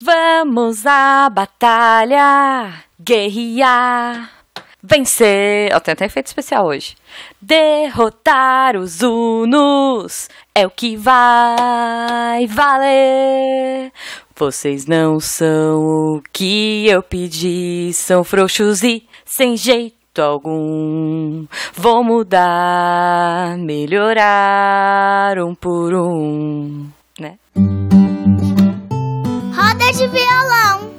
Vamos à batalha, guerrear, vencer. Ó, tem até efeito especial hoje. Derrotar os Unos é o que vai valer. Vocês não são o que eu pedi, são frouxos e sem jeito algum. Vou mudar, melhorar um por um, né? Roda de violão.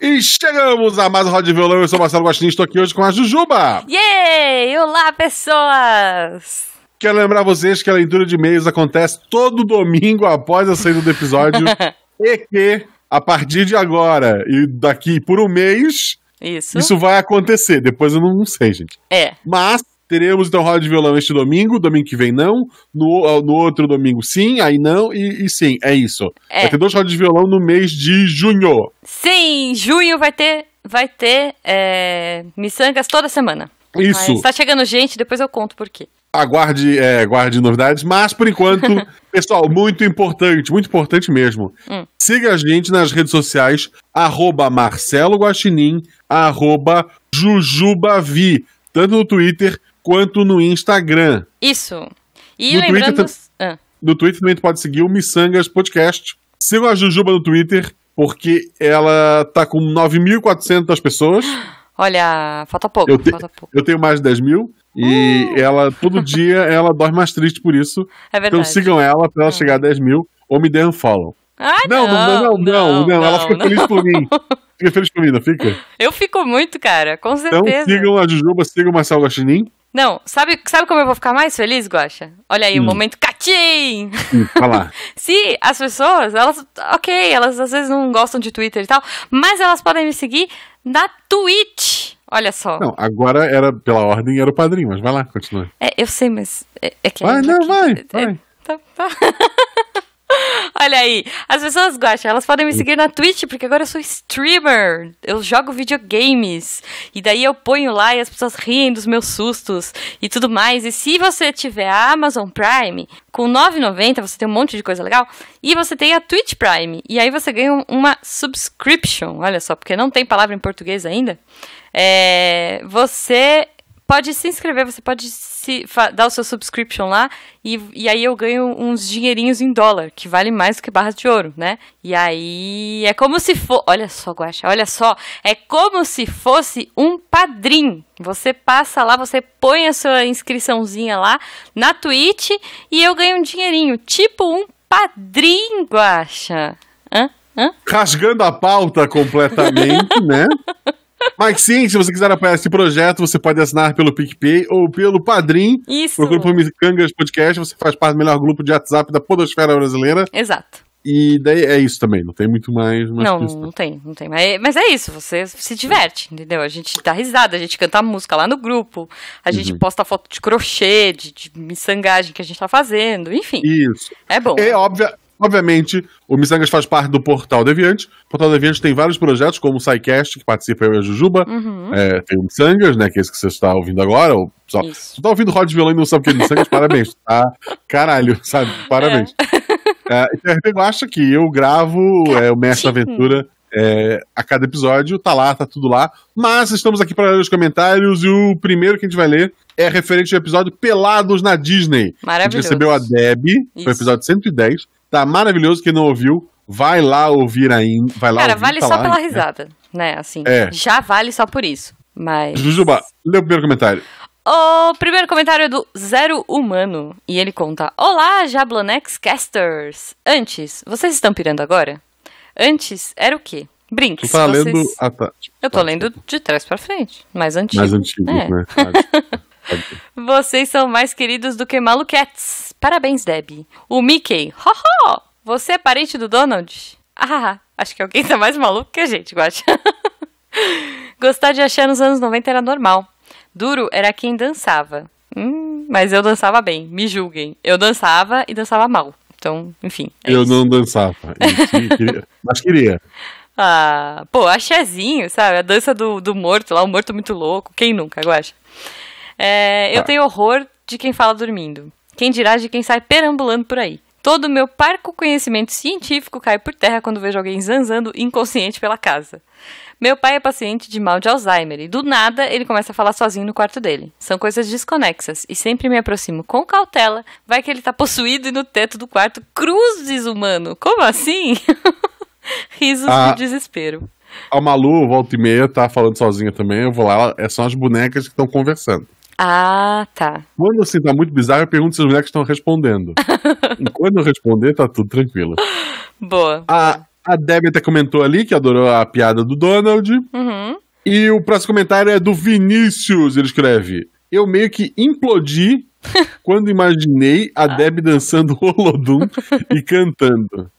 E chegamos a mais um Roda de Violão. Eu sou Marcelo Guaxinim, estou aqui hoje com a Jujuba. Yay! Olá, pessoas! Quero lembrar vocês que a leitura de e-mails acontece todo domingo após a saída do episódio e que, a partir de agora e daqui por um mês, Isso. isso vai acontecer. Depois eu não sei, gente. É. Mas teremos então roda de violão este domingo, domingo que vem não, no, no outro domingo sim, aí não, e, e sim, é isso. É. Vai ter dois rodas de violão no mês de junho. Sim, junho vai ter, vai ter é, miçangas toda semana. Isso. Mas tá chegando gente, depois eu conto por quê. Aguarde, é, aguarde novidades, mas por enquanto, pessoal, muito importante, muito importante mesmo. Hum. Siga a gente nas redes sociais, arroba Marcelo Guaxinim, arroba Jujubavi, tanto no Twitter quanto no Instagram. Isso. E No lembrando. Twitter Ah, No Twitter também tu pode seguir o Missangas Podcast. Sigam a Jujuba no Twitter, porque ela tá com 9.400 pessoas. olha, falta pouco, Eu, te- falta pouco. eu tenho mais de 10 mil. E ela, todo dia, ela dorme mais triste por isso. É Então verdade. sigam ela pra ela chegar a 10 mil ou me dê um follow. Ai, Não, não, não, não, não, ela fica feliz por mim. Fica feliz por mim, não fica? Eu fico muito, cara, com Então certeza. sigam a Jujuba, sigam o Marcelo Guaxinim. Não, sabe, sabe como eu vou ficar mais feliz, Guaxa? Olha aí, o Hum. momento catim! Hum, lá. Se as pessoas, elas, ok, elas às vezes não gostam de Twitter e tal, mas elas podem me seguir na Twitch. Olha só. Não, agora era, pela ordem, era o padrinho, mas vai lá, continua. É, eu sei, mas é, é que Vai, é não, que- vai, é- vai. tá- tá. Olha aí, as pessoas gostam, elas podem me seguir na Twitch, porque agora eu sou streamer, eu jogo videogames, e daí eu ponho lá e as pessoas riem dos meus sustos e tudo mais. E se você tiver a Amazon Prime, com R$ 9,90 você tem um monte de coisa legal, e você tem a Twitch Prime, e aí você ganha um- uma subscription, olha só, porque não tem palavra em português ainda. É, você pode se inscrever, você pode se, dar o seu subscription lá e, e aí eu ganho uns dinheirinhos em dólar, que vale mais do que barras de ouro, né? E aí é como se for, olha só, Guaxa, olha só, é como se fosse um padrim. Você passa lá, você põe a sua inscriçãozinha lá na Twitch e eu ganho um dinheirinho, tipo um padrim, Guaxa. Hã? Hã? rasgando a pauta completamente, né? Mas sim, se você quiser apoiar esse projeto, você pode assinar pelo PicPay ou pelo Padrim. Isso. Procure por Micangas Podcast, você faz parte do melhor grupo de WhatsApp da podosfera brasileira. Exato. E daí é isso também, não tem muito mais. mais Não, não tem, não tem. Mas, mas é isso, você se diverte, entendeu? A gente dá risada, a gente canta música lá no grupo, a gente Uhum. posta foto de crochê, de, de miçangagem que a gente tá fazendo, enfim. Isso. É bom. É óbvia, obviamente, o Missangas faz parte do Portal Deviante. O Portal Deviante tem vários projetos, como o SciCast, que participa eu e a Jujuba. Uhum. É, tem o Missangas, né? Que é esse que você está ouvindo agora. O pessoal, Isso. você tá ouvindo Rod Violão e não sabe o que é Missangas? Parabéns. Tá? Caralho, sabe? Parabéns. É, e o acha que eu gravo é, o Mestre Aventura é, a cada episódio. Tá lá, tá tudo lá. Mas estamos aqui para ler os comentários e o primeiro que a gente vai ler é referente ao episódio Pelados na Disney. A gente Maravilhoso. recebeu a Deb, foi o episódio 110. Tá maravilhoso. Quem não ouviu, vai lá ouvir ainda. Vai lá Cara, ouvir, vale tá só lá, pela né? risada, né? Assim, É. já vale só por isso. Mas. Jujuba, lê o primeiro comentário. O primeiro comentário é do Zero Humano. E ele conta: Olá, Jablonex Casters! Antes, vocês estão pirando agora? Antes era o quê? Brinks. Tu tá vocês... lendo. Ah, tá. Eu tô lendo de trás pra frente, mais antigo. Mais antigo, É. né? Pode ser. Vocês são mais queridos do que maluquetes. Parabéns, Debbie. O Mickey. Ho, ho! Você é parente do Donald? Ah, acho que alguém tá mais maluco que a gente, Guacha. Gostar de achar nos anos 90 era normal. Duro era quem dançava. Hum, mas eu dançava bem, me julguem. Eu dançava e dançava mal. Então, enfim. é eu isso. não dançava. Queria- Mas queria. Ah, pô, axézinho, sabe? A dança do, do morto lá, o morto muito louco. Quem nunca, Guacha? É, eu Tá. tenho horror de quem fala dormindo. Quem dirá de quem sai perambulando por aí. Todo o meu parco conhecimento científico cai por terra quando vejo alguém zanzando inconsciente pela casa. Meu pai é paciente de mal de Alzheimer e do nada ele começa a falar sozinho no quarto dele. São coisas desconexas e sempre me aproximo com cautela. Vai que ele tá possuído e no teto do quarto cruzes humano. Como assim? Risos Ah. de desespero. A Malu, volta e meia, tá falando sozinha também. Eu vou lá, ela- é, são as bonecas que estão conversando. Ah, tá. Quando assim tá muito bizarro, eu pergunto se as bonecas estão respondendo. e quando eu responder, tá tudo tranquilo. Boa. A, a Debbie até comentou ali que adorou a piada do Donald. Uhum. E o próximo comentário é do Vinícius. Ele escreve: Eu meio que implodi quando imaginei a Debbie dançando Holodum e cantando.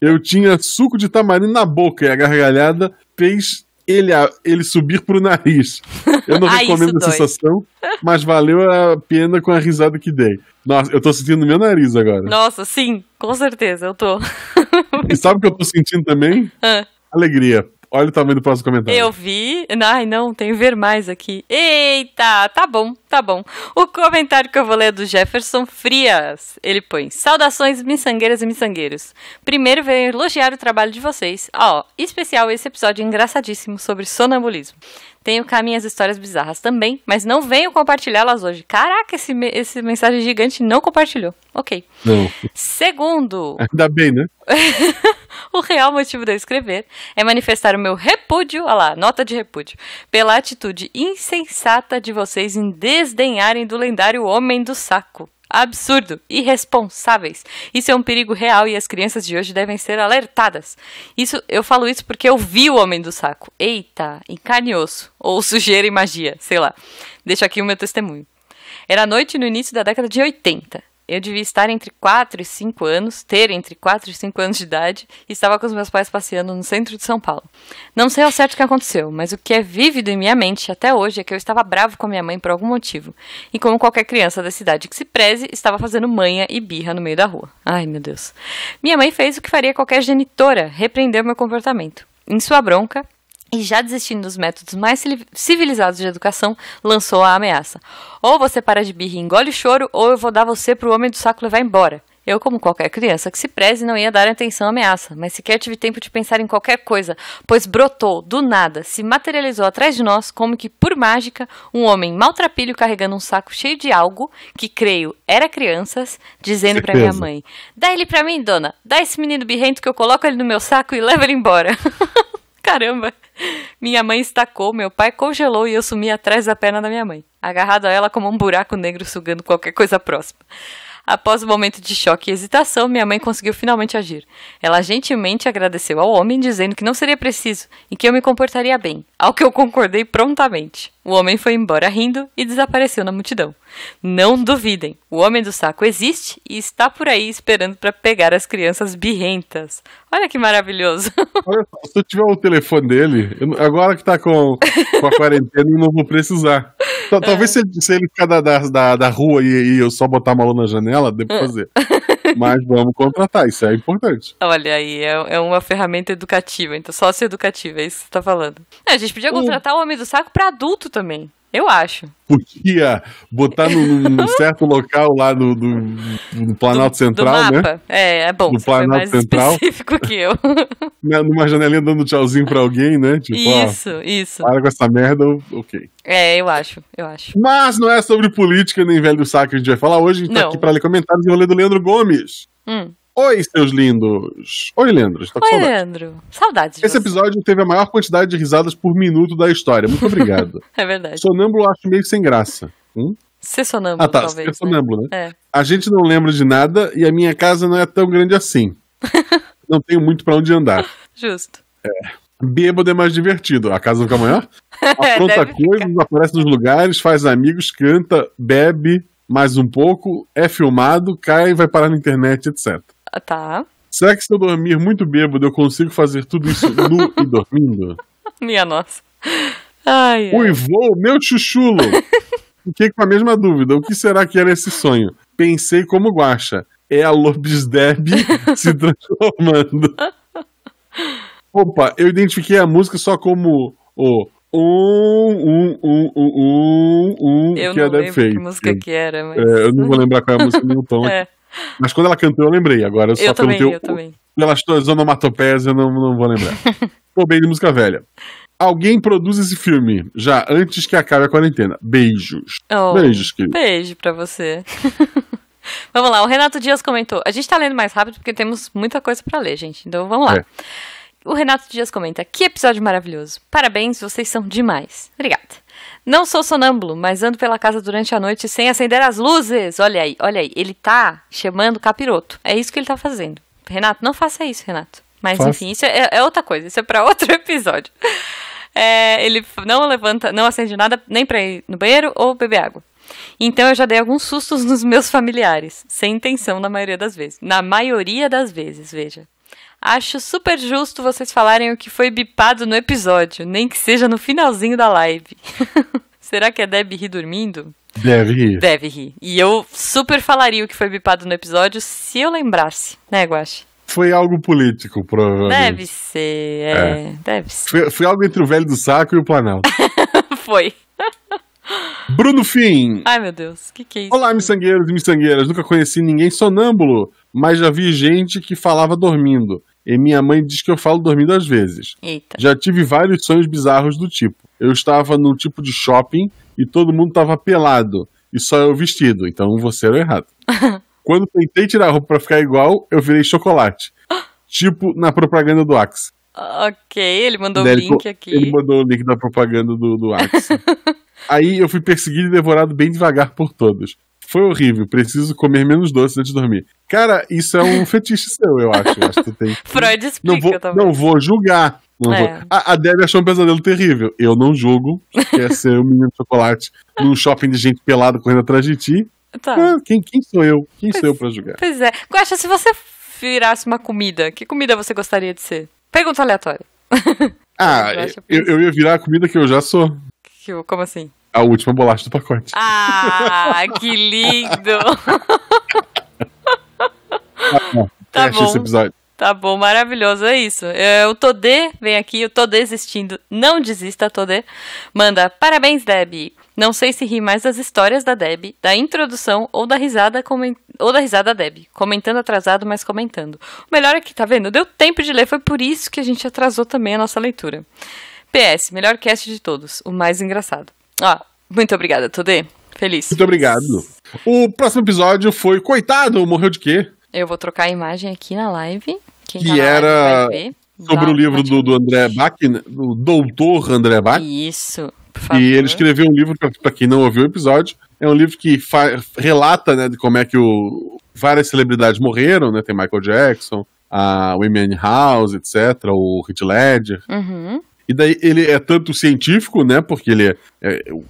Eu tinha suco de tamarindo na boca e a gargalhada fez ele, a- ele subir pro nariz. Eu não Ah, recomendo a sensação, mas valeu a pena com a risada que dei. Nossa, eu tô sentindo meu nariz agora. Nossa, sim, com certeza, eu tô. E sabe o que eu tô sentindo também? Ah. Alegria. Olha o tamanho do próximo comentário. Eu vi. Ai, não, tem ver mais aqui. Eita, tá bom, tá bom. O comentário que eu vou ler é do Jefferson Frias. Ele põe: Saudações, miçangueiras e miçangueiros. Primeiro venho elogiar o trabalho de vocês. Ó, especial esse episódio engraçadíssimo sobre sonambulismo. Tenho cá minhas histórias bizarras também, mas não venho compartilhá-las hoje. Caraca, esse, esse mensagem gigante não compartilhou. Ok. Não. Segundo, Ainda bem, né? o real motivo de eu escrever é manifestar o meu repúdio, olha lá, nota de repúdio, pela atitude insensata de vocês em desdenharem do lendário Homem do Saco. Absurdo, irresponsáveis. Isso é um perigo real e as crianças de hoje devem ser alertadas. Isso, eu falo isso porque eu vi o Homem do Saco. Eita, em carne e osso. Ou sujeira e magia, sei lá. Deixo aqui o meu testemunho. Era noite no início da década de 80. Eu devia estar entre 4 e 5 anos, ter entre 4 e 5 anos de idade, e estava com os meus pais passeando no centro de São Paulo. Não sei ao certo o que aconteceu, mas o que é vívido em minha mente até hoje é que eu estava bravo com minha mãe por algum motivo. E como qualquer criança da cidade que se preze, estava fazendo manha e birra no meio da rua. Ai, meu Deus. Minha mãe fez o que faria qualquer genitora, repreendeu meu comportamento. Em sua bronca, e já desistindo dos métodos mais civili- civilizados de educação, lançou a ameaça. Ou você para de birra e engole o choro, ou eu vou dar você pro homem do saco levar embora. Eu, como qualquer criança que se preze, não ia dar atenção à ameaça, mas sequer tive tempo de pensar em qualquer coisa, pois brotou, do nada, se materializou atrás de nós, como que, por mágica, um homem maltrapilho carregando um saco cheio de algo, que creio era crianças, dizendo pra minha mãe: Dá ele pra mim, dona, dá esse menino birrento que eu coloco ele no meu saco e levo ele embora. Caramba! Minha mãe estacou, meu pai congelou e eu sumi atrás da perna da minha mãe, agarrado a ela como um buraco negro sugando qualquer coisa próxima. Após o momento de choque e hesitação, minha mãe conseguiu finalmente agir. Ela gentilmente agradeceu ao homem, dizendo que não seria preciso e que eu me comportaria bem, ao que eu concordei prontamente. O homem foi embora rindo e desapareceu na multidão. Não duvidem, o homem do saco existe e está por aí esperando para pegar as crianças birrentas. Olha que maravilhoso. Olha se eu tiver o telefone dele, agora que tá com, com a quarentena, eu não vou precisar. Tal- Talvez se, ele, se ele ficar da, da, da, da rua e, e eu só botar a Malu na janela, dê pra fazer. Mas vamos contratar, isso é importante. Olha aí, é, é uma ferramenta educativa, então sócio-educativa, é isso que você tá falando. É, a gente podia contratar o homem do saco pra adulto também. Eu acho. Podia botar num, certo local lá do, do, do Planalto Central, do né? mapa. É, é bom. Do Planalto mais Central. específico que eu. Né, Numa janelinha dando tchauzinho pra alguém, né? Tipo, isso, isso. ó, para com essa merda, ok. É, eu acho, eu acho. Mas não é sobre política nem velho saco que a gente vai falar hoje. A gente tá Não. aqui pra ler comentários e ler do Leandro Gomes. Hum. Oi, seus lindos. Oi, Leandro. Estou com Oi, saudade. Leandro. Saudades de Esse você. episódio teve a maior quantidade de risadas por minuto da história. Muito obrigado. É verdade. Sonâmbulo eu acho meio sem graça. Hum? Ser sonâmbulo, Ah, tá. talvez. É né? sonâmbulo, né? É. A gente não lembra de nada e a minha casa não é tão grande assim. não tenho muito pra onde andar. Justo. Bêbado é mais divertido. A casa fica maior? Apronta É, coisas, aparece nos lugares, faz amigos, canta, bebe mais um pouco, é filmado, cai e vai parar na internet, etc. Tá. Será que se eu dormir muito bêbado eu consigo fazer tudo isso nu e dormindo? Minha nossa. Ai, ai. Uivou, meu chuchulo! Fiquei com a mesma dúvida. O que será que era esse sonho? Pensei como guacha. É a Lobisdeb se transformando. Opa, eu identifiquei a música só como o um, um, um, um, um, um Eu que não Deb lembro que música que era, mas... É, eu não vou lembrar qual é a música nem o tom. É. Mas quando ela cantou, eu lembrei. Agora, só eu também, teu, eu também. pelas tuas onomatopeias, eu não, não vou lembrar. Tô bem de música velha. Alguém produz esse filme já antes que acabe a quarentena. Beijos. Oh, Beijos, querido. Beijo pra você. vamos lá, o Renato Dias comentou. A gente tá lendo mais rápido porque temos muita coisa pra ler, gente. Então vamos lá. É. O Renato Dias comenta: Que episódio maravilhoso. Parabéns, vocês são demais. Obrigada. Não sou sonâmbulo, mas ando pela casa durante a noite sem acender as luzes. Olha aí, olha aí. Ele tá chamando capiroto. É isso que ele tá fazendo. Renato, não faça isso, Renato. Mas enfim, isso é, é outra coisa. Isso é pra outro episódio. É, ele não levanta, não acende nada nem pra ir no banheiro ou beber água. Então eu já dei alguns sustos nos meus familiares, sem intenção na maioria das vezes. Na maioria das vezes, veja. Acho super justo vocês falarem o que foi bipado no episódio, nem que seja no finalzinho da live. Será que a Deb ri dormindo? Deve rir. Deve rir. E eu super falaria o que foi bipado no episódio se eu lembrasse, né, Guache? Foi algo político, provavelmente. Deve ser, é, deve ser. Foi, foi algo entre o velho do saco e o Planalto. Foi. Bruno Fim. Ai, meu Deus, o que, que é isso? Olá, miçangueiros e miçangueiras. Nunca conheci ninguém sonâmbulo, mas já vi gente que falava dormindo. E minha mãe diz que eu falo dormindo às vezes. Eita. Já tive vários sonhos bizarros do tipo. Eu estava num tipo de shopping e todo mundo estava pelado. E só eu vestido, então você era o errado. Quando tentei tirar a roupa pra ficar igual, eu virei chocolate. tipo na propaganda do Axe. Ok, ele mandou o Daí ele link co- aqui. Ele mandou o link da propaganda do, do Axe. Aí eu fui perseguido e devorado bem devagar por todos. Foi horrível, preciso comer menos doce antes de dormir. Cara, isso é um fetiche seu, eu acho. Eu acho que tem. Freud explica Não vou, também. não vou julgar. Não É. vou. A, a Debbie achou um pesadelo terrível. Eu não julgo. Quer ser um menino de chocolate num shopping de gente pelada correndo atrás de ti. Tá. Ah, quem, quem sou eu? Quem sou eu pra julgar? Pois é. Guaxa, se você virasse uma comida, que comida você gostaria de ser? Pergunta aleatória. Ah, eu eu, ia virar a comida que eu já sou. Que- Como assim? A última bolacha do pacote. Ah, que lindo! tá Fecha bom. esse episódio. Tá bom, maravilhoso, é isso. É, o Todê vem aqui, eu tô desistindo. Não desista, Todê. Manda, parabéns, Deb. Não sei se ri mais das histórias da Deb, da introdução ou da risada ou da risada da Deb. Comentando atrasado, mas comentando. O melhor é que, tá vendo? Deu tempo de ler, foi por isso que a gente atrasou também a nossa leitura. PS, melhor cast de todos, o mais engraçado. Ó, muito obrigada, Todê. Feliz. Muito obrigado. O próximo episódio foi Coitado, morreu de quê? Eu vou trocar a imagem aqui na live. Quem Que tá live era vai ver. Sobre o livro do, do André Bach, né? do doutor André Bach. Isso. E ele escreveu um livro, pra- pra quem não ouviu o episódio, é um livro que relata né, de como é que o, várias celebridades morreram, né? Tem Michael Jackson, a Amy House, etc., o Heath Ledger. Uhum. E daí ele é tanto científico, né? Porque ele é. é- o,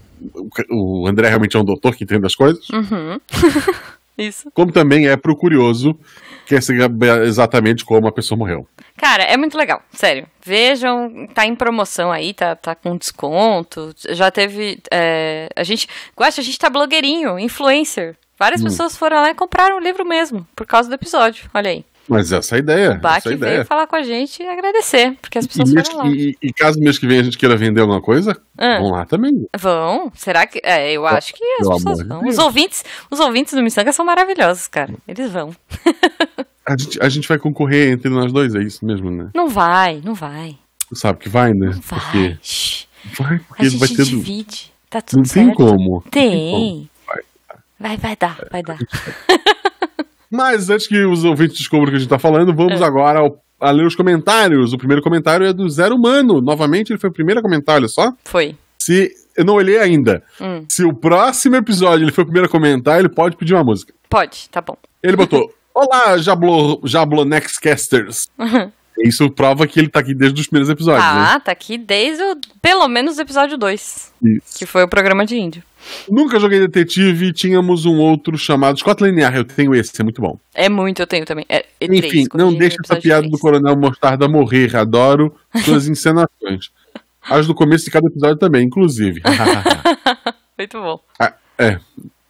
o André realmente é um doutor que entende as coisas, Uhum. Isso. como também é pro curioso, quer saber exatamente como a pessoa morreu. Cara, é muito legal, sério. Vejam, tá em promoção aí, tá, tá com desconto. Já teve. é, a gente. Gosta, a gente tá blogueirinho, influencer. Várias Hum. pessoas foram lá e compraram o livro mesmo, por causa do episódio. Olha aí. Mas essa é a ideia. O Bach essa é a veio ideia. falar com a gente e agradecer, porque as E, pessoas mês, foram lá. e, e caso mês que vem a gente queira vender alguma coisa, Ah. vão lá também. Vão? Será que. É, eu acho que as Pelo pessoas de vão. Os ouvintes, os ouvintes do Missanga são maravilhosos, cara. Eles vão. A gente, a gente vai concorrer entre nós dois, é isso mesmo, né? Não vai, não vai. Tu sabe que vai, né? Não vai. Porque, vai, A porque gente vai ter. divide. Tá tudo Não certo. tem como. Não tem como. Tem. Vai. Vai, vai dar, vai dar. Mas antes que os ouvintes descubram o que a gente tá falando, vamos É. agora ao- a ler os comentários. O primeiro comentário é do Zero Humano. Novamente, ele foi o primeiro comentário, olha só. Foi. Se. Eu não olhei ainda. Hum. Se o próximo episódio ele foi o primeiro a comentar, ele pode pedir uma música. Pode, tá bom. Ele botou: Olá, Jablo, Jablonexcasters. Isso prova que ele tá aqui desde os primeiros episódios, né? Ah, tá aqui desde o, pelo menos o episódio 2, Isso. que foi o programa de índio. Nunca joguei detetive e tínhamos um outro chamado Scotland Yard. Eu tenho esse, é muito bom. É muito, eu tenho também. É, E3, Enfim, não deixe essa piada do. Coronel Mostarda morrer. Adoro suas encenações. As do começo de cada episódio também, inclusive. Muito bom. Ah, é.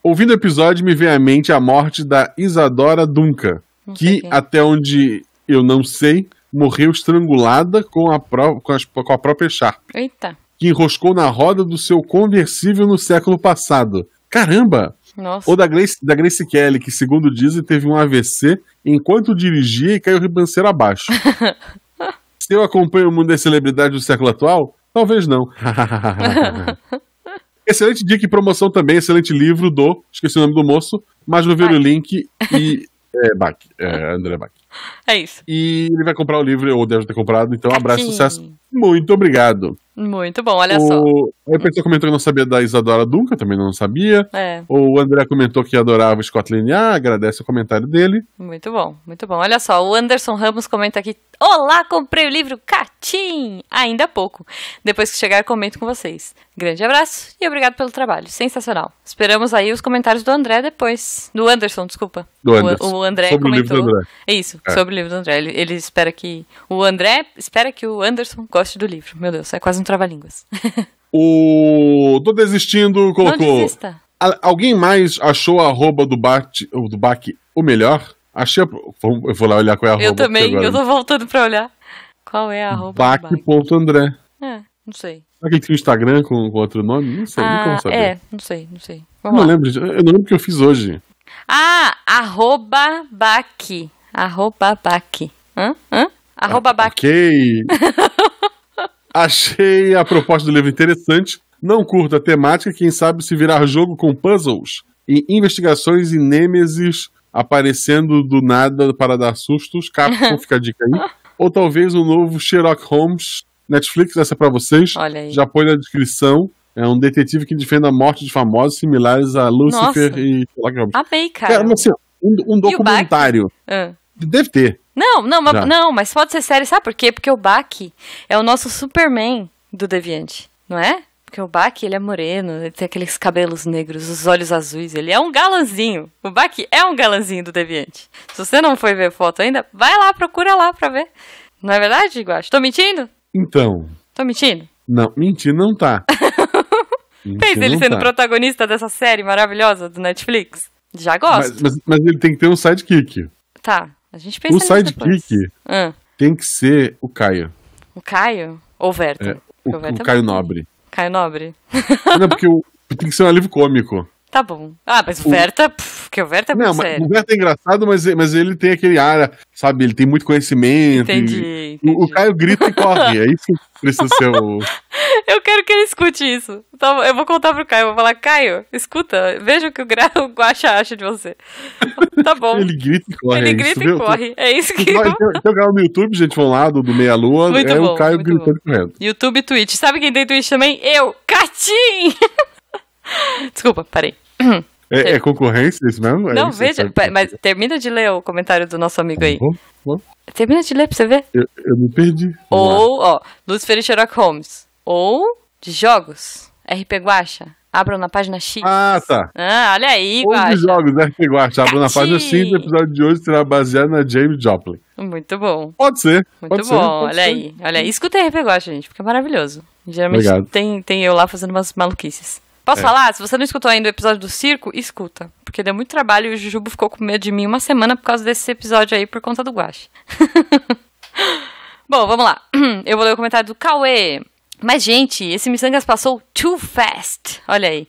Ouvindo o episódio, me vem à mente a morte da Isadora Duncan, Não que, quem até onde eu não sei, morreu estrangulada com a, pró- com as- com a própria Sharp, Eita. Que enroscou na roda do seu conversível no século passado. Caramba! Nossa. Ou da Grace, da Grace Kelly, que segundo dizem teve um AVC enquanto dirigia e caiu ribanceiro abaixo. Se eu acompanho o mundo das celebridades do século atual, talvez não. excelente dica e promoção também, excelente livro do, esqueci o nome do moço, mas vou ver o link e... É, Bach, é, André Bach. É isso. E ele vai comprar o livro, ou deve ter comprado, então abraço, sucesso. Muito obrigado. Muito bom, olha só. O... Aí a pessoa comentou que não sabia da Isadora Duncan, também não sabia. É, O André comentou que adorava o Scott Linear, agradece o comentário dele. muito bom, muito bom. Olha só, o Anderson Ramos comenta aqui: Olá, comprei o livro Catim! Ainda há pouco. Depois que chegar, comento com vocês. Grande abraço e obrigado pelo trabalho. Sensacional. Esperamos aí os comentários do André depois. Do Anderson, desculpa. Do O- Anderson. O, André Sobre o livro comentou. do André. Isso, É. sobre o livro do André. Ele, ele espera que. O André espera que o Anderson goste do livro. Meu Deus, é quase um trava-línguas. O. Tô desistindo, Não colocou. desista. A- Alguém mais achou a arroba do ou do o melhor? Achei. A... Eu vou lá olhar qual é a arroba. Eu também, eu tô voltando pra olhar. Qual é a arroba? Bac.andré. É, não sei. Será que ele tinha um Instagram com, com outro nome? Não sei, nunca Ah, vou saber. é, não sei, não sei. Eu Vamos não lá. lembro. Eu não lembro o que eu fiz hoje. Ah, arroba Baque. Arroba Baque. Hã? Hã? Arroba Baque. Ok. Achei a proposta do livro interessante. Não curto a temática, quem sabe se virar jogo com puzzles e investigações e nêmesis aparecendo do nada para dar sustos. Capcom, fica a dica aí. Ou talvez um novo Sherlock Holmes Netflix, essa é pra vocês. Olha aí. Já põe na descrição. É um detetive que defende a morte de famosos similares a Lucifer Nossa. e Sherlock Holmes. Amei, cara. Mas, assim, um, um o documentário. Deve ter. Não, não, mas, não, mas pode ser sério, sabe por quê? Porque o Bach é o nosso Superman do Deviante, não é? Porque o Bach, ele é moreno, ele tem aqueles cabelos negros, os olhos azuis, ele é um galanzinho. O Bach é um galanzinho do Deviante. Se você não foi ver foto ainda, vai lá, procura lá pra ver. Não é verdade, Guacho? Tô mentindo? Então, Tô mentindo? Não, mentir não tá. Fez ele sendo tá. protagonista dessa série maravilhosa do Netflix? Já gosto. Mas, mas, mas ele tem que ter um sidekick. Tá, a gente pensa O sidekick Ah, tem que ser o Caio. o Caio? Ou o Verta? É, o, o é Caio muito- Nobre. Caio Nobre? Não, porque o, tem que ser um alívio cômico. Tá bom. Ah, mas o O- Verta, pff, porque o Verta é muito Não, mas sério. o Beto é engraçado, mas, mas ele tem aquele ar, sabe? Ele tem muito conhecimento. e- Entendi, O, o entendi. Caio grita e corre. É isso que precisa ser o. Eu quero que ele escute isso. Então, eu vou contar pro Caio. Vou falar, Caio, escuta, veja o que o, gra... o Guaxa acha de você. Tá bom. Ele grita e corre. Ele é isso, grita viu? e corre. É isso que eu... tem, um canal no YouTube, gente, vão lá, do, do Meia Lua. Muito é bom, o Caio muito gritando e correndo. YouTube e Twitch. Sabe quem tem Twitch também? Eu, Catim! Desculpa, parei. É, é concorrência isso mesmo? É Não, isso, veja, mas termina de ler o comentário do nosso amigo aí. Bom, bom. Termina de ler pra você ver. Eu, eu me perdi. Ou, ó, Lucifer e Sherlock Holmes. Ou, de jogos, RP Guacha. Abram na página X. Ah, tá. Ah, olha aí, Ou de Guacha. jogos? Que Guacha, abra na página. 5 o episódio de hoje será baseado na James Joplin. Muito bom. Pode ser. Muito pode bom, ser, olha ser. aí. Olha aí. Escuta RP Guacha, gente, porque é maravilhoso. Geralmente Obrigado. tem, tem eu lá fazendo umas maluquices. Posso É. falar? Se você não escutou ainda o episódio do circo, escuta. Porque deu muito trabalho e o Jujubo ficou com medo de mim uma semana por causa desse episódio aí, por conta do Guache. Bom, vamos lá. Eu vou ler o comentário do Cauê. Mas, gente, esse Missangas passou too fast. Olha aí.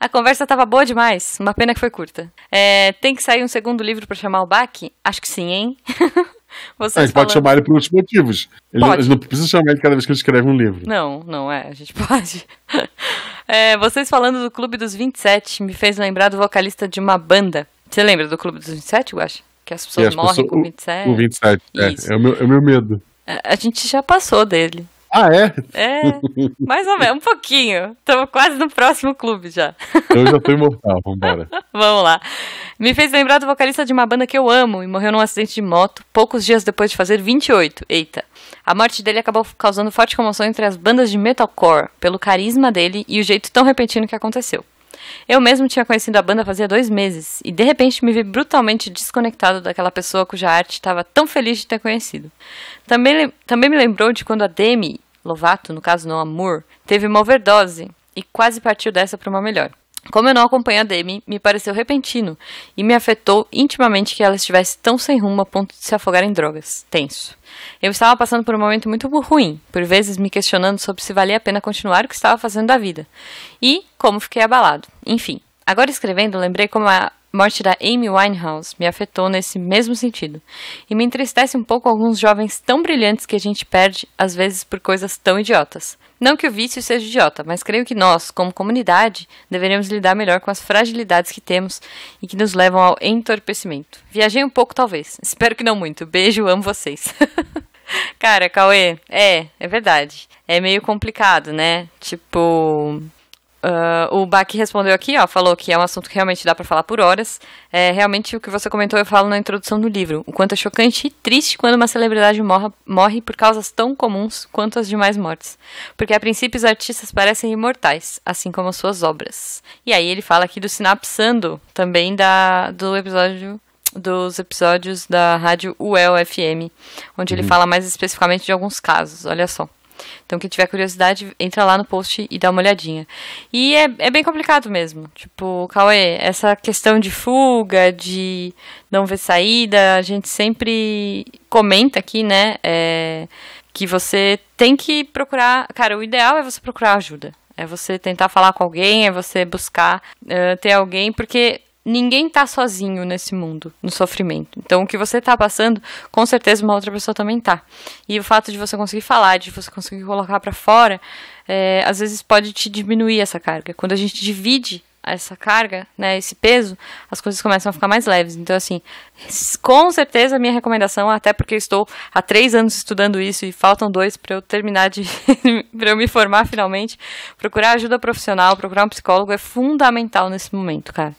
A conversa tava boa demais. Uma pena que foi curta. É, tem que sair um segundo livro pra chamar o Baque? Acho que sim, hein? A Vocês gente pode falando- chamar ele por outros motivos. Ele, Pode. ele não precisa chamar ele cada vez que ele escreve um livro. Não, não é, a gente pode. É, vocês falando do Clube dos 27 me fez lembrar do vocalista de uma banda. Você lembra do Clube dos 27, eu acho? Que as pessoas as morrem pessoas- com o- 27. O 27. Isso. É, é, o meu, é o meu medo. A- A gente já passou dele. Ah, é? É, mais ou menos, um pouquinho. Estamos quase no próximo clube já. Eu já tô imortal, vambora. Vamos lá. Me fez lembrar do vocalista de uma banda que eu amo e morreu num acidente de moto poucos dias depois de fazer 28. Eita. A morte dele acabou causando forte comoção entre as bandas de metalcore, pelo carisma dele e o jeito tão repentino que aconteceu. Eu mesmo tinha conhecido a banda fazia dois meses e de repente me vi brutalmente desconectado daquela pessoa cuja arte estava tão feliz de ter conhecido. Também, também me lembrou de quando a Demi Lovato, no caso não Amor, teve uma overdose e quase partiu dessa para uma melhor. Como eu não acompanho a Demi, me pareceu repentino e me afetou intimamente que ela estivesse tão sem rumo a ponto de se afogar em drogas. Tenso. Eu estava passando por um momento muito ruim, por vezes me questionando sobre se valia a pena continuar o que estava fazendo da vida. E como fiquei abalado. Enfim, Agora escrevendo, lembrei como a morte da Amy Winehouse me afetou nesse mesmo sentido. E me entristece um pouco alguns jovens tão brilhantes que a gente perde, às vezes, por coisas tão idiotas. Não que o vício seja idiota, mas creio que nós, como comunidade, deveríamos lidar melhor com as fragilidades que temos e que nos levam ao entorpecimento. Viajei um pouco, talvez. Espero que não muito. Beijo, amo vocês. Cara, Cauê, é, é verdade. É meio complicado, né? Tipo, Uh, o Bach respondeu aqui, ó, falou que é um assunto que realmente dá para falar por horas. É, realmente o que você comentou eu falo na introdução do livro. O quanto é chocante e triste quando uma celebridade morra, morre por causas tão comuns quanto as demais mortes. Porque a princípio os artistas parecem imortais, assim como as suas obras. E aí ele fala aqui do sinapsando também da, do episódio dos episódios da rádio UEL FM, onde uhum. ele fala mais especificamente de alguns casos. Olha só. Então, quem tiver curiosidade, entra lá no post e dá uma olhadinha. E é, é bem complicado mesmo. Tipo, Cauê, essa questão de fuga, de não ver saída, a gente sempre comenta aqui, né? É, que você tem que procurar. Cara, o ideal é você procurar ajuda. É você tentar falar com alguém, é você buscar uh, ter alguém, porque ninguém tá sozinho nesse mundo, no sofrimento. Então, o que você tá passando, com certeza uma outra pessoa também tá. E o fato de você conseguir falar, de você conseguir colocar para fora, é, às vezes pode te diminuir essa carga. Quando a gente divide essa carga, né, esse peso, as coisas começam a ficar mais leves. Então, assim, com certeza a minha recomendação, até porque estou há três anos estudando isso e faltam dois para eu terminar de. para eu me formar finalmente, procurar ajuda profissional, procurar um psicólogo é fundamental nesse momento, cara.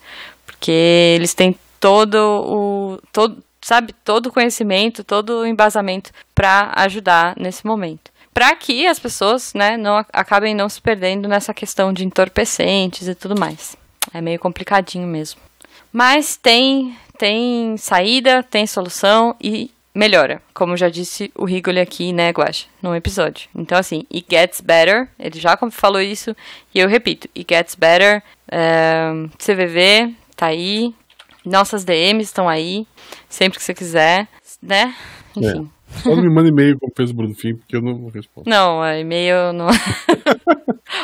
Porque eles têm todo o. Todo, sabe, todo o conhecimento, todo o embasamento para ajudar nesse momento. Para que as pessoas, né, não acabem não se perdendo nessa questão de entorpecentes e tudo mais. É meio complicadinho mesmo. Mas tem tem saída, tem solução e melhora, como já disse o Rigoli aqui, né, Guacha, no episódio. Então, assim, it gets better, ele já falou isso, e eu repito, it gets better, é, eh, CVV, tá aí. Nossas DMs estão aí, sempre que você quiser, né? Enfim. É. Só me manda e-mail como fez o Bruno Fim, porque eu não respondo. Não, e-mail não.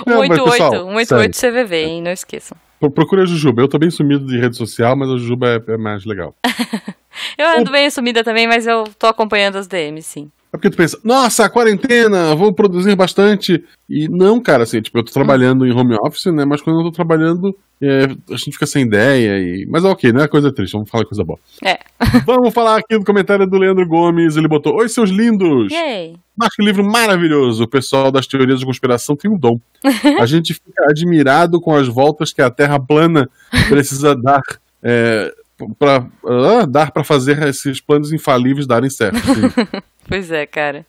188, 188 CVV, hein? Não esqueçam. Procura a Jujuba. Eu tô bem sumido de rede social, mas a Jujuba é, é mais legal. eu ando bem sumida também, mas eu tô acompanhando as DMs, sim. É porque tu pensa, nossa, quarentena, vou produzir bastante. E não, cara, assim, tipo, eu tô trabalhando em home office, né? Mas quando eu tô trabalhando, é, a gente fica sem ideia. E... Mas é ok, né? Coisa triste, vamos falar coisa boa. É. vamos falar aqui do comentário do Leandro Gomes. Ele botou: Oi, seus lindos! Yay! Mas que livro maravilhoso! O pessoal das teorias de conspiração tem um dom. A gente fica admirado com as voltas que a Terra plana precisa dar. É, para uh, dar para fazer esses planos infalíveis darem certo. pois é, cara.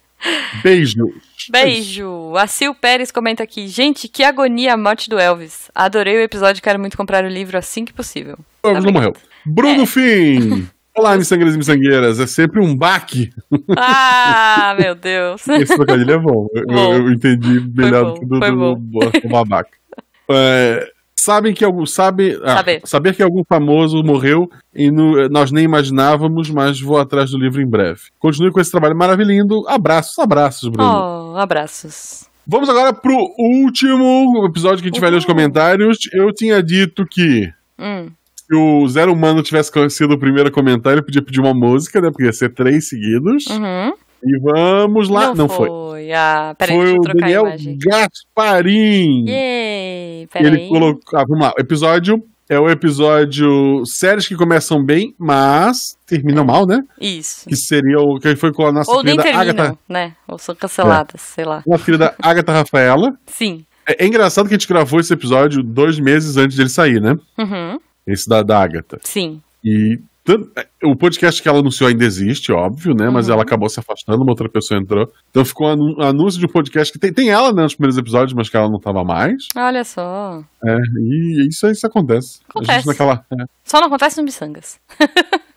Beijo. Beijo. A Sil Pérez comenta aqui. Gente, que agonia a morte do Elvis. Adorei o episódio, quero muito comprar o livro assim que possível. O Elvis tá não morreu. Bruno é. Fim. Olá, miçangueiras e miçangueiras. É sempre um baque. Ah, meu Deus. Esse trocadilho é bom. bom. Eu, eu, entendi melhor do que do, do, do, do babaca. É, sabem que algum sabe ah, saber. saber que algum famoso morreu e no, nós nem imaginávamos, mas vou atrás do livro em breve. Continue com esse trabalho maravilhoso. Abraços, abraços, Bruno. Oh, abraços. Vamos agora pro último episódio que a gente vai ler os comentários. Eu tinha dito que hum. se o Zero Humano tivesse sido o primeiro comentário, eu podia pedir uma música, né? Porque ia ser três seguidos. Uhum. E vamos lá. Não, Não foi. foi. Ah, peraí, foi o Daniel Gasparim. Yay, Ele colocou. Ah, vamos lá. O episódio é o episódio séries que começam bem, mas terminam é. mal, né? Isso. Que seria o que foi com a nossa Ou querida nem terminam, Agatha. né? Ou são canceladas, é. sei lá. Nossa querida Agatha Rafaela. Sim. É, é, engraçado que a gente gravou esse episódio dois meses antes dele sair, né? Uhum. Esse da, da Agatha. Sim. E é, o podcast que ela anunciou ainda existe, óbvio, né? Mas uhum. ela acabou se afastando, uma outra pessoa entrou. Então ficou um anúncio de um podcast que tem, tem ela né, nos primeiros episódios, mas que ela não tava mais. Olha só. É, e isso, isso acontece. Acontece. Naquela, é. Só não acontece no Missangas.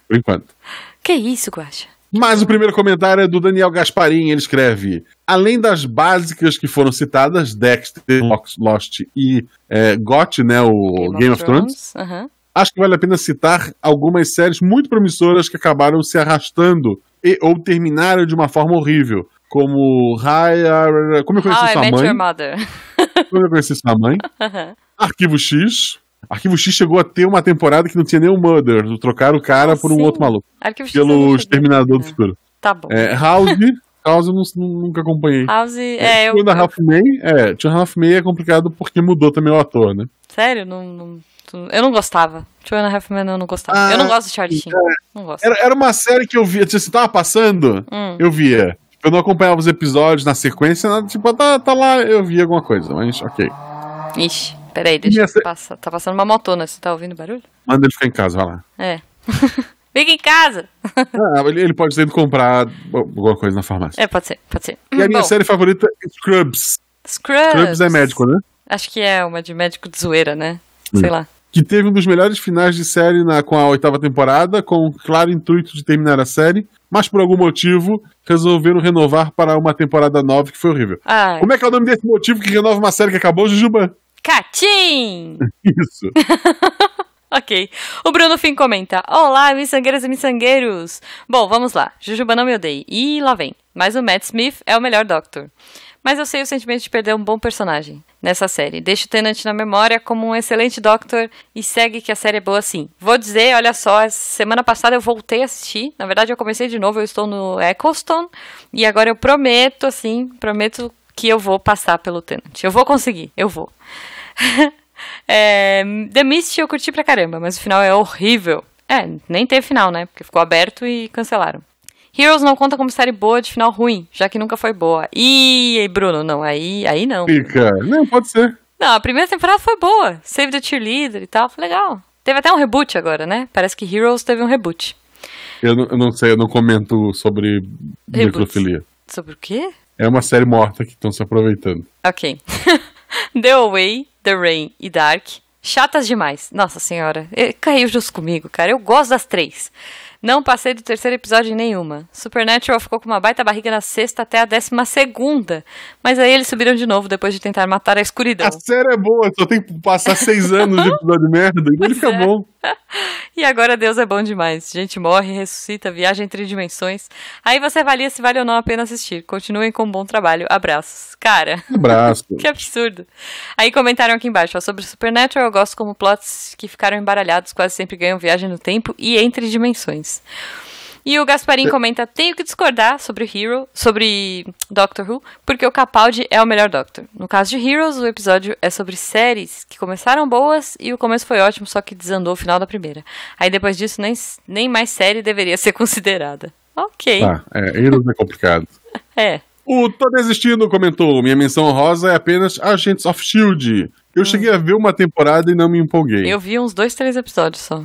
Por enquanto. Que isso, Guaxa? Mas o primeiro comentário é do Daniel Gasparim. Ele escreve: Além das básicas que foram citadas, Dexter, Lost e é, GOT, né? O Game, Game of, Thrones. Thrones. Uhum acho que vale a pena citar algumas séries muito promissoras que acabaram se arrastando e, ou terminaram de uma forma horrível. Como Raya. Como eu conheci How sua I mãe? Your Mother. Como eu conheci sua mãe? Arquivo X. Arquivo X chegou a ter uma temporada que não tinha nem o Mother. Trocaram o cara por um Sim. outro maluco. Arquivo X eu Pelo. Exterminador do É. Futuro. Tá bom. É, House. House eu não- nunca acompanhei. House, é, eu, Two and a Half Men, é, Two and a Half Men é complicado porque mudou também o ator, né? Sério, não, não- tu- eu não gostava. Two and a Half Men eu não gostava. Ah, eu não gosto de Charlie Sheen. Gosto. Era, era uma série que eu via, tipo, se tava passando, Hum. eu via. Eu não acompanhava os episódios na sequência, nada, tipo, tá, tá lá, eu via alguma coisa, mas ok. Ixi, peraí, deixa eu passar. Tá passando uma motona, você tá ouvindo barulho? Manda ele ficar em casa, vai lá. É. Fica em casa! Ah, ele, ele pode ter ido comprar alguma coisa na farmácia. É, pode ser, pode ser. E a minha Bom, série favorita é Scrubs. Scrubs. Scrubs é médico, né? Acho que é uma de médico de zoeira, né? Hum. Sei lá. Que teve um dos melhores finais de série na, com a oitava temporada, com o claro intuito de terminar a série, mas por algum motivo resolveram renovar para uma temporada nova que foi horrível. Ai, Como é que é o nome desse motivo que renova uma série que acabou, Jujuba? Catim! Isso. Ok. O Bruno Fim comenta: Olá, miçangueiras e miçangueiros! Bom, vamos lá. Jujuba não me odeie. E lá vem. Mas o Matt Smith é o melhor Doctor. Mas eu sei o sentimento de perder um bom personagem nessa série. Deixa o Tennant na memória como um excelente Doctor e segue que a série é boa sim. Vou dizer, olha só, semana passada eu voltei a assistir. Na verdade, eu comecei de novo, eu estou no Eccleston. E agora eu prometo, assim, prometo que eu vou passar pelo Tennant. Eu vou conseguir, eu vou. É, The Mist eu curti pra caramba, mas o final é horrível. É, nem teve final, né? Porque ficou aberto e cancelaram. Heroes não conta como série boa de final ruim, já que nunca foi boa. Ih, Bruno, não, aí, aí não. Fica. Não, pode ser. Não, a primeira temporada foi boa. Save the Cheerleader e tal, foi legal. Teve até um reboot agora, né? Parece que Heroes teve um reboot. Eu não, eu não sei, eu não comento sobre necrofilia. Sobre o quê? É uma série morta que estão se aproveitando. Ok. The Away, The Rain e Dark. Chatas demais. Nossa senhora. eh, Caiu justo comigo, cara. Eu gosto das três. Não passei do terceiro episódio em nenhuma. Supernatural ficou com uma baita barriga na sexta até a décima segunda. Mas aí eles subiram de novo depois de tentar matar a escuridão. A série é boa, só tem que passar seis anos de episódio de merda e ele fica é. bom. E agora Deus é bom demais. Gente morre, ressuscita, viaja entre dimensões. Aí você avalia se vale ou não a pena assistir. Continuem com um bom trabalho. Abraços. Cara. Abraço. Que absurdo. Aí comentaram aqui embaixo, ó, sobre Supernatural, eu gosto como plots que ficaram embaralhados, quase sempre ganham viagem no tempo e entre dimensões. E o Gasparim comenta, tenho que discordar sobre Hero, sobre Doctor Who, porque o Capaldi é o melhor Doctor. No caso de Heroes, o episódio é sobre séries que começaram boas e o começo foi ótimo, só que desandou o final da primeira. Aí depois disso, nem, nem mais série deveria ser considerada. Ok. Tá, é, Heroes é complicado. É. O Tô Desistindo comentou: minha menção rosa é apenas Agents of Shield. Eu cheguei a ver uma temporada e não me empolguei. Eu vi uns dois, três episódios só.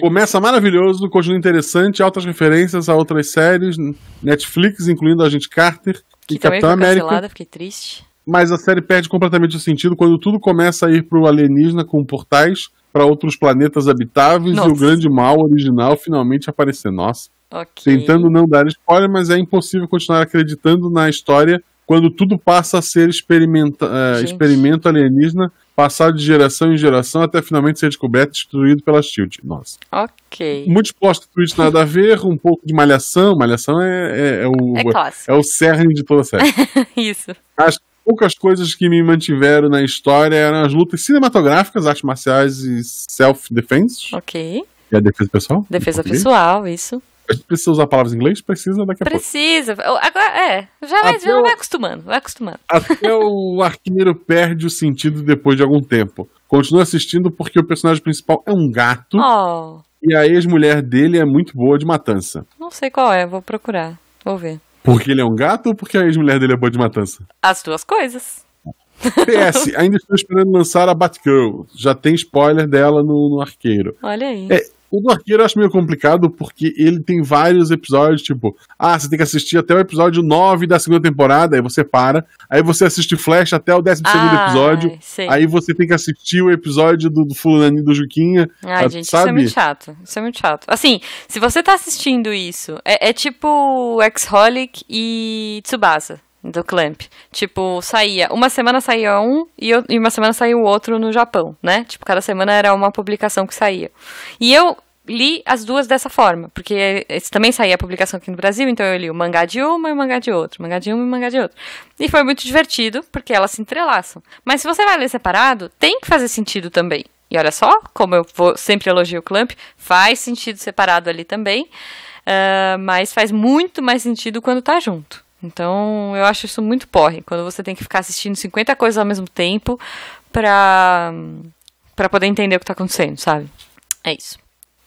Começa maravilhoso, continua interessante, altas referências a outras séries, Netflix, incluindo Agente Carter e Que também Capitão América. cancelada, fiquei triste. Mas a série perde completamente o sentido quando tudo começa a ir pro alienígena com portais para outros planetas habitáveis e Nossa. o grande mal original finalmente aparecer. Nossa. Ok. Tentando não dar spoiler, mas é impossível continuar acreditando na história quando tudo passa a ser experimenta Gente. experimento alienígena, passado de geração em geração até finalmente ser descoberto e destruído pela Shield. Nossa. Ok. Muitos post tweets nada a ver, um pouco de malhação. Malhação é, é, é o, É clássico. é o cerne de toda a série. Isso. As poucas coisas que me mantiveram na história eram as lutas cinematográficas, artes marciais e self-defense. Ok. E a defesa pessoal. Defesa pessoal, isso. Precisa usar palavras em inglês? Precisa daqui a pouco. Precisa. Agora, é. Já vai, já o- vai acostumando, vai acostumando. Até o arqueiro perde o sentido depois de algum tempo. Continua assistindo porque o personagem principal é um gato Oh, e a ex-mulher dele é muito boa de matança. não sei qual é, vou procurar. Vou ver. Porque ele é um gato ou porque a ex-mulher dele é boa de matança? As duas coisas. PS, ainda estou esperando lançar a Batgirl. Já tem spoiler dela no, no arqueiro. Olha aí. É, o do arqueiro eu acho meio complicado porque ele tem vários episódios, tipo, ah, você tem que assistir até o episódio 9 da segunda temporada, aí você para, aí você assiste Flash até o 12 segundo Ai, episódio, sei. aí você tem que assistir o episódio do, do fulaninho do Juquinha, Ai, ah, gente, isso é sabe? muito chato. Isso é muito chato. Assim, se você tá assistindo isso, é, é tipo X-Holic e Tsubasa. Do Clamp. Tipo, saía. Uma semana saía um e, eu- e uma semana saía o outro no Japão, né? Tipo, cada semana era uma publicação que saía. E eu li as duas dessa forma, porque também saía a publicação aqui no Brasil, então eu li o mangá de uma e o mangá de outro, mangá de uma e o mangá de outro. E foi muito divertido, porque elas se entrelaçam. Mas se você vai ler separado, tem que fazer sentido também. E olha só, como eu vou, sempre elogio o Clamp, faz sentido separado ali também, uh, mas faz muito mais sentido quando tá junto. Então, eu acho isso muito porre, quando você tem que ficar assistindo 50 coisas ao mesmo tempo pra, pra poder entender o que tá acontecendo, sabe? É isso.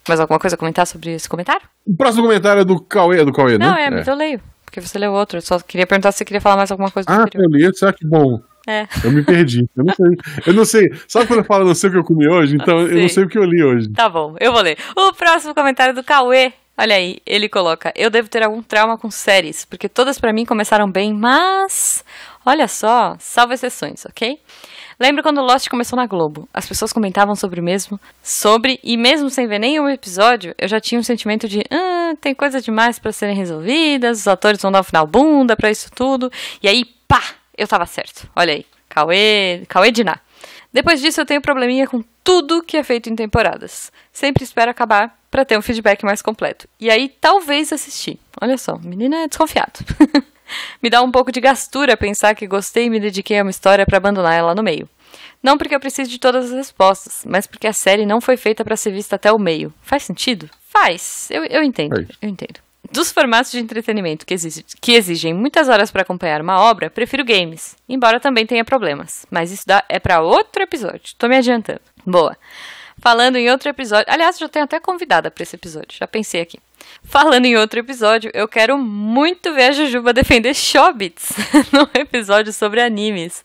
Mais alguma coisa a comentar sobre esse comentário? O próximo comentário é do Cauê, é do Cauê, Não, né? é, mas eu leio, porque você leu outro. Eu só queria perguntar se você queria falar mais alguma coisa do Ah, eu li, será que bom? É. Eu me perdi. Eu não sei. Eu não sei. Sabe quando eu falo não sei o que eu comi hoje? Então eu não Sei. sei o que eu li hoje. Tá bom, eu vou ler. O próximo comentário é do Cauê. Olha aí, ele coloca: Eu devo ter algum trauma com séries, porque todas pra mim começaram bem, mas. Olha só, salvo exceções, ok? Lembro quando Lost começou na Globo. As pessoas comentavam sobre o mesmo, sobre, e mesmo sem ver nenhum episódio, eu já tinha um sentimento de, ah, tem coisa demais pra serem resolvidas, os atores vão dar um final bunda pra isso tudo. E aí, pá, eu tava certo. Olha aí, Cauê, Cauê Diná. Depois disso, eu tenho probleminha com tudo que é feito em temporadas. Sempre espero acabar pra ter um feedback mais completo. E aí, talvez assistir. Olha só, menina é desconfiado. me dá um pouco de gastura pensar que gostei e me dediquei a uma história pra abandonar ela no meio. Não porque eu preciso de todas as respostas, mas porque a série não foi feita pra ser vista até o meio. Faz sentido? Faz. Eu, eu entendo. Eu entendo. Dos formatos de entretenimento que, exige- que exigem muitas horas para acompanhar uma obra, prefiro games, embora também tenha problemas. Mas isso dá, é para outro episódio. Tô me adiantando. Boa. Falando em outro episódio. Aliás, já tenho até convidada para esse episódio. Já pensei aqui. Falando em outro episódio, eu quero muito ver a Jujuba defender Shobits num episódio sobre animes.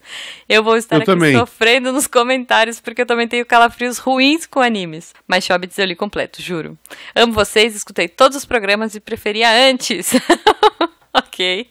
Eu vou estar Eu aqui também. sofrendo nos comentários porque eu também tenho calafrios ruins com animes. Mas Shobits eu li completo, juro. Amo vocês, escutei todos os programas e preferia antes. ok.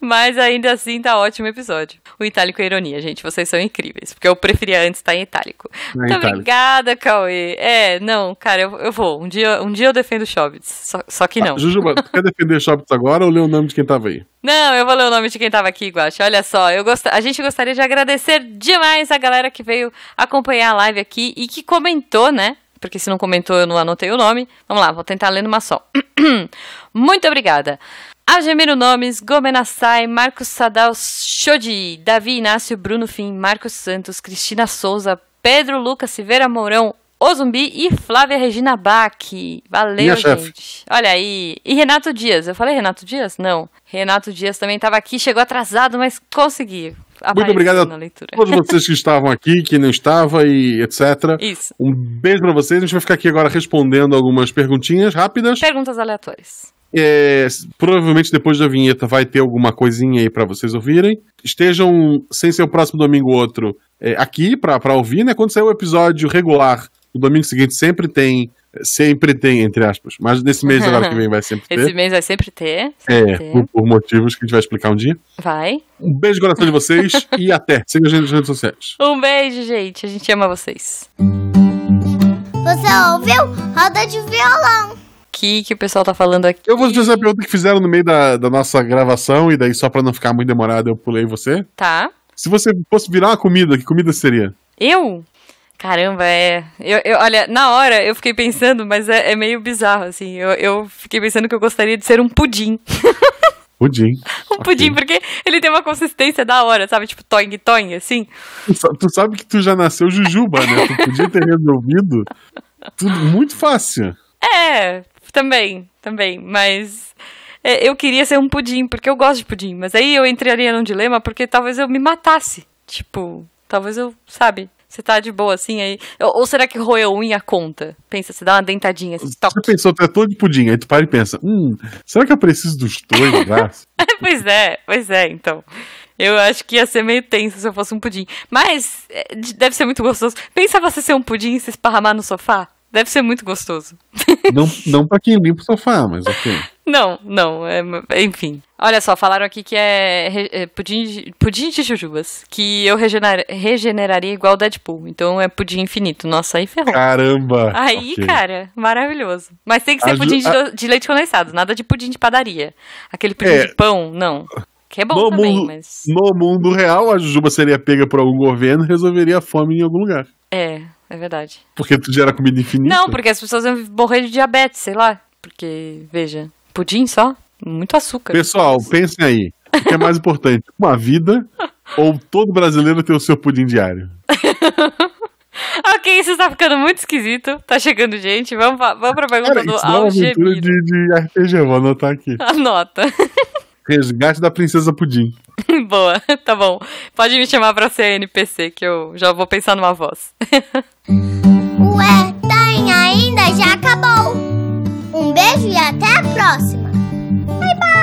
Mas ainda assim tá ótimo o episódio. O itálico é ironia, gente. Vocês são incríveis. Porque eu preferia antes estar em itálico. Muito itálico. obrigada, Cauê. É, não, cara, eu, eu vou. Um dia, um dia eu defendo Shobits. Só, só que não. Ah, Jujuba, tu quer defender Shops agora ou ler o nome de quem tava aí? Não, eu vou ler o nome de quem tava aqui, Guacha. Olha só, eu gost... a gente gostaria de agradecer demais a galera que veio acompanhar a live aqui e que comentou, né? Porque se não comentou, eu não anotei o nome. Vamos lá, vou tentar ler numa só. Muito obrigada. Agemiro Nomes, Gomenassai, Marcos Sadal Shodi, Davi Inácio, Bruno Fim, Marcos Santos, Cristina Souza, Pedro Lucas Silveira Mourão, O Zumbi e Flávia Regina Bach. Valeu, Minha chefe. gente. Olha aí. E Renato Dias. Eu falei Renato Dias? Não. Renato Dias também estava aqui, chegou atrasado, mas conseguiu. Muito obrigado na leitura. a todos vocês que estavam aqui, que não estava e etc. Isso. Um beijo pra vocês. A gente vai ficar aqui agora respondendo algumas perguntinhas rápidas. Perguntas aleatórias. É, provavelmente depois da vinheta vai ter alguma coisinha aí pra vocês ouvirem. Estejam, sem ser o próximo domingo ou outro, é, aqui pra pra ouvir, né? Quando sair o episódio regular, o domingo seguinte sempre tem. Sempre tem, entre aspas. Mas nesse mês agora que vem vai sempre Esse ter. mês vai sempre ter. sempre É, ter. por, por motivos que a gente vai explicar um dia. Vai. Um beijo no coração de vocês e até. Siga a gente nas redes sociais. Um beijo, gente. A gente ama vocês. Você ouviu? Roda de violão. O que, o pessoal tá falando aqui? Eu vou te fazer a pergunta que fizeram no meio da, da nossa gravação, e daí só pra não ficar muito demorado eu pulei você. Tá. Se você fosse virar uma comida, que comida seria? Eu? Caramba, é. Eu, eu- olha, na hora eu fiquei pensando, mas é, é meio bizarro, assim. Eu, eu fiquei pensando que eu gostaria de ser um pudim. Pudim. Um pudim, porque ele tem uma consistência da hora, sabe? Tipo, toing toing, assim. Tu sabe que tu já nasceu jujuba, né? Tu podia ter resolvido tudo muito fácil. É, também, também. Mas é, eu queria ser um pudim, porque eu gosto de pudim. Mas aí eu entraria num dilema, porque talvez eu me matasse. Tipo, talvez eu, sabe? Você tá de boa assim aí. Ou, será que roer unha conta? Pensa, você dá uma dentadinha assim, Você pensou, tu é todo de pudim, aí tu para e pensa, hum, será que eu preciso dos dois braços? pois é, pois é, então. Eu acho que ia ser meio tenso se eu fosse um pudim. Mas é, de- deve ser muito gostoso. Pensa você ser um pudim e se esparramar no sofá? Deve ser muito gostoso. não, não pra quem limpa o sofá, mas ok. Não, não, é, enfim. Olha só, falaram aqui que é, é pudim, de, pudim de jujubas. Que eu regener- regeneraria igual Deadpool. Então é pudim infinito. Nossa, aí ferrou. Caramba! Aí, ok. cara, maravilhoso. Mas tem que ser A pudim de, a- de leite condensado, nada de pudim de padaria. Aquele pudim É. de pão, não. Que é bom No também, mundo, mas. no mundo real, a jujuba seria pega por algum governo e resolveria a fome em algum lugar. É, é verdade. Porque tu gera comida infinita. Não, porque as pessoas iam morrer de diabetes, sei lá. Porque, veja, pudim só? Muito açúcar. Pessoal, pensem aí. O que é mais importante? Uma vida ou todo brasileiro ter o seu pudim diário? ok, isso tá ficando muito esquisito. Tá chegando gente. Vamos, pra- vamos pra pergunta Cara, do isso é Algemiro. de, de RPG, vou anotar aqui. Anota. Resgate da Princesa Pudim. Boa, tá bom. Pode me chamar pra ser NPC, que eu já vou pensar numa voz. Ué, tá ainda? Já acabou. Um beijo e até a próxima. Bye, bye.